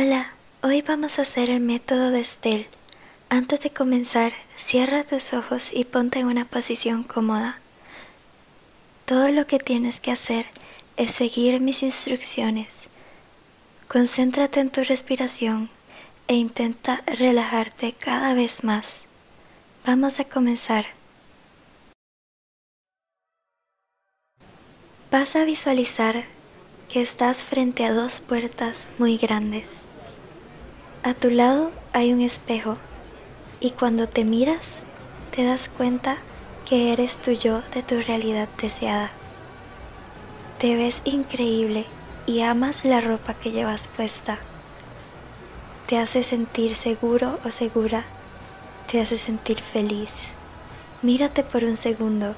Hola, hoy vamos a hacer el método de Estelle. Antes de comenzar, cierra tus ojos y ponte en una posición cómoda. Todo lo que tienes que hacer es seguir mis instrucciones. Concéntrate en tu respiración e intenta relajarte cada vez más. Vamos a comenzar. Vas a visualizar que estás frente a dos puertas muy grandes. A tu lado hay un espejo y cuando te miras te das cuenta que eres tu yo de tu realidad deseada. Te ves increíble y amas la ropa que llevas puesta. Te hace sentir seguro o segura. Te hace sentir feliz. Mírate por un segundo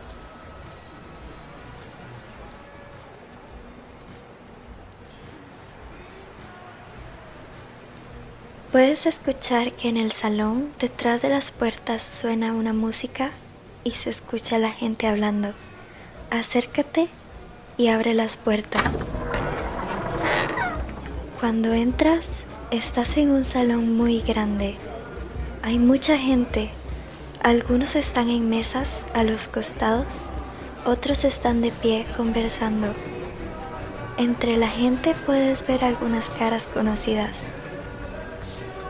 Puedes escuchar que en el salón, detrás de las puertas, suena una música y se escucha la gente hablando. Acércate y abre las puertas. Cuando entras, estás en un salón muy grande. Hay mucha gente. Algunos están en mesas a los costados, otros están de pie conversando. Entre la gente puedes ver algunas caras conocidas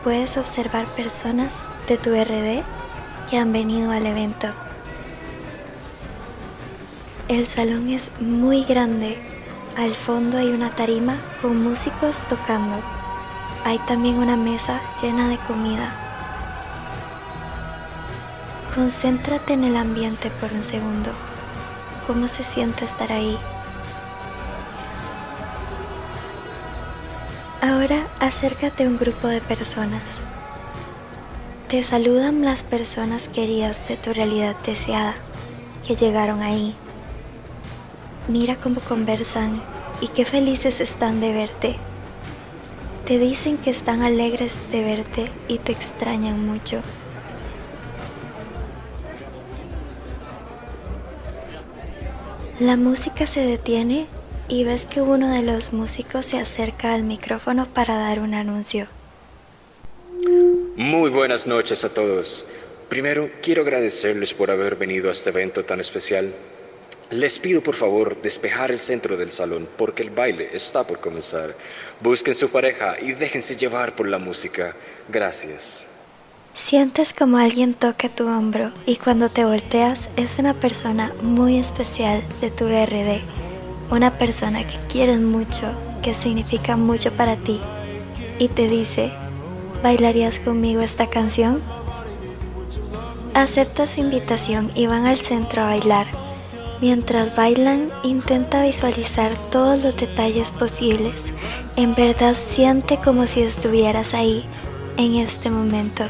puedes observar personas de tu RD que han venido al evento. El salón es muy grande. Al fondo hay una tarima con músicos tocando. Hay también una mesa llena de comida. Concéntrate en el ambiente por un segundo. ¿Cómo se siente estar ahí? Acércate a un grupo de personas. Te saludan las personas queridas de tu realidad deseada que llegaron ahí. Mira cómo conversan y qué felices están de verte. Te dicen que están alegres de verte y te extrañan mucho. La música se detiene y ves que uno de los músicos se acerca al micrófono para dar un anuncio. Muy buenas noches a todos. Primero, quiero agradecerles por haber venido a este evento tan especial. Les pido por favor despejar el centro del salón porque el baile está por comenzar. Busquen su pareja y déjense llevar por la música. Gracias. Sientes como alguien toca tu hombro y cuando te volteas es una persona muy especial de tu RD una persona que quieres mucho, que significa mucho para ti, y te dice, ¿bailarías conmigo esta canción? Acepta su invitación y van al centro a bailar. Mientras bailan, intenta visualizar todos los detalles posibles. En verdad siente como si estuvieras ahí, en este momento.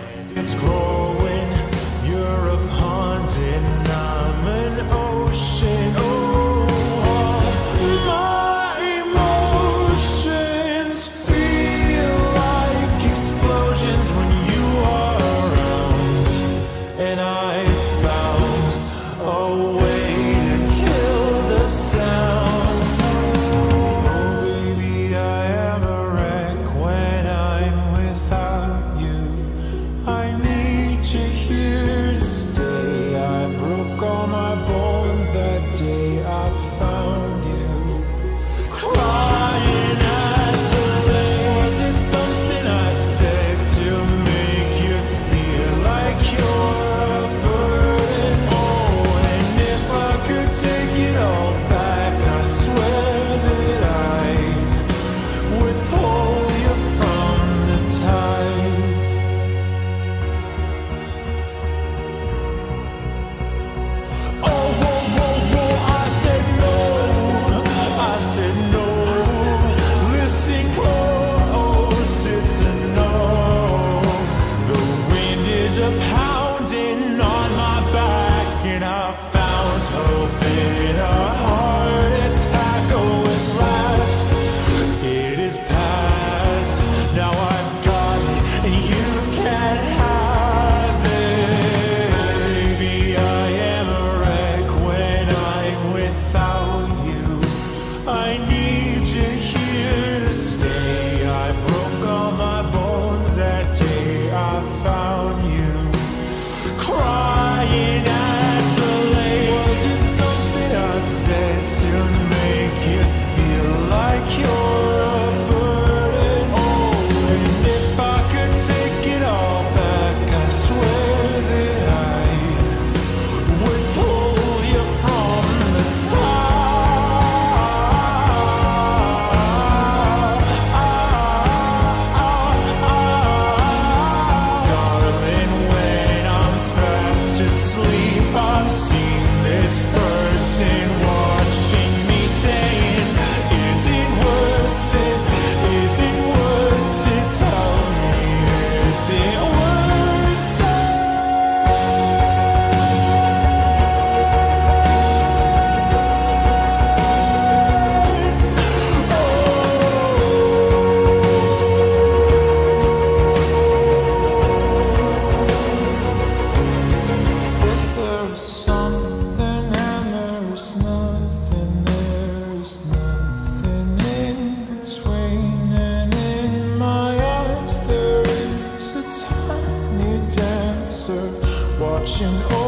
ocean.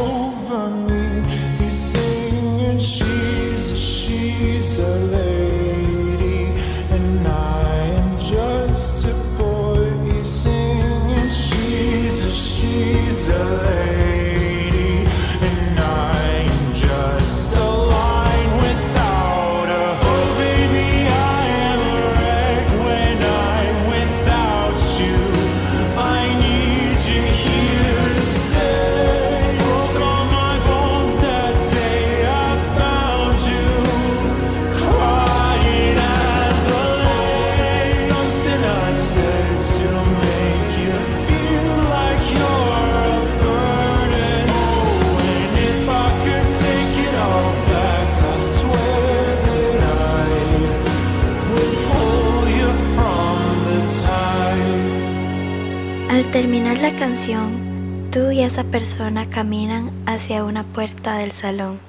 Terminar la canción, tú y esa persona caminan hacia una puerta del salón.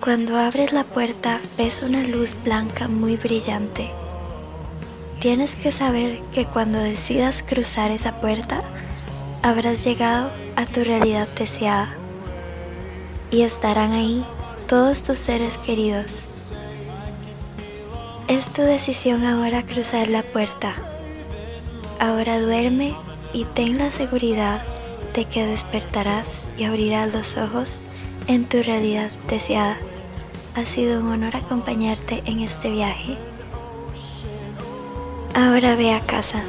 Cuando abres la puerta ves una luz blanca muy brillante. Tienes que saber que cuando decidas cruzar esa puerta, habrás llegado a tu realidad deseada y estarán ahí todos tus seres queridos. Es tu decisión ahora cruzar la puerta. Ahora duerme y ten la seguridad de que despertarás y abrirás los ojos en tu realidad deseada. Ha sido un honor acompañarte en este viaje. Ahora ve a casa.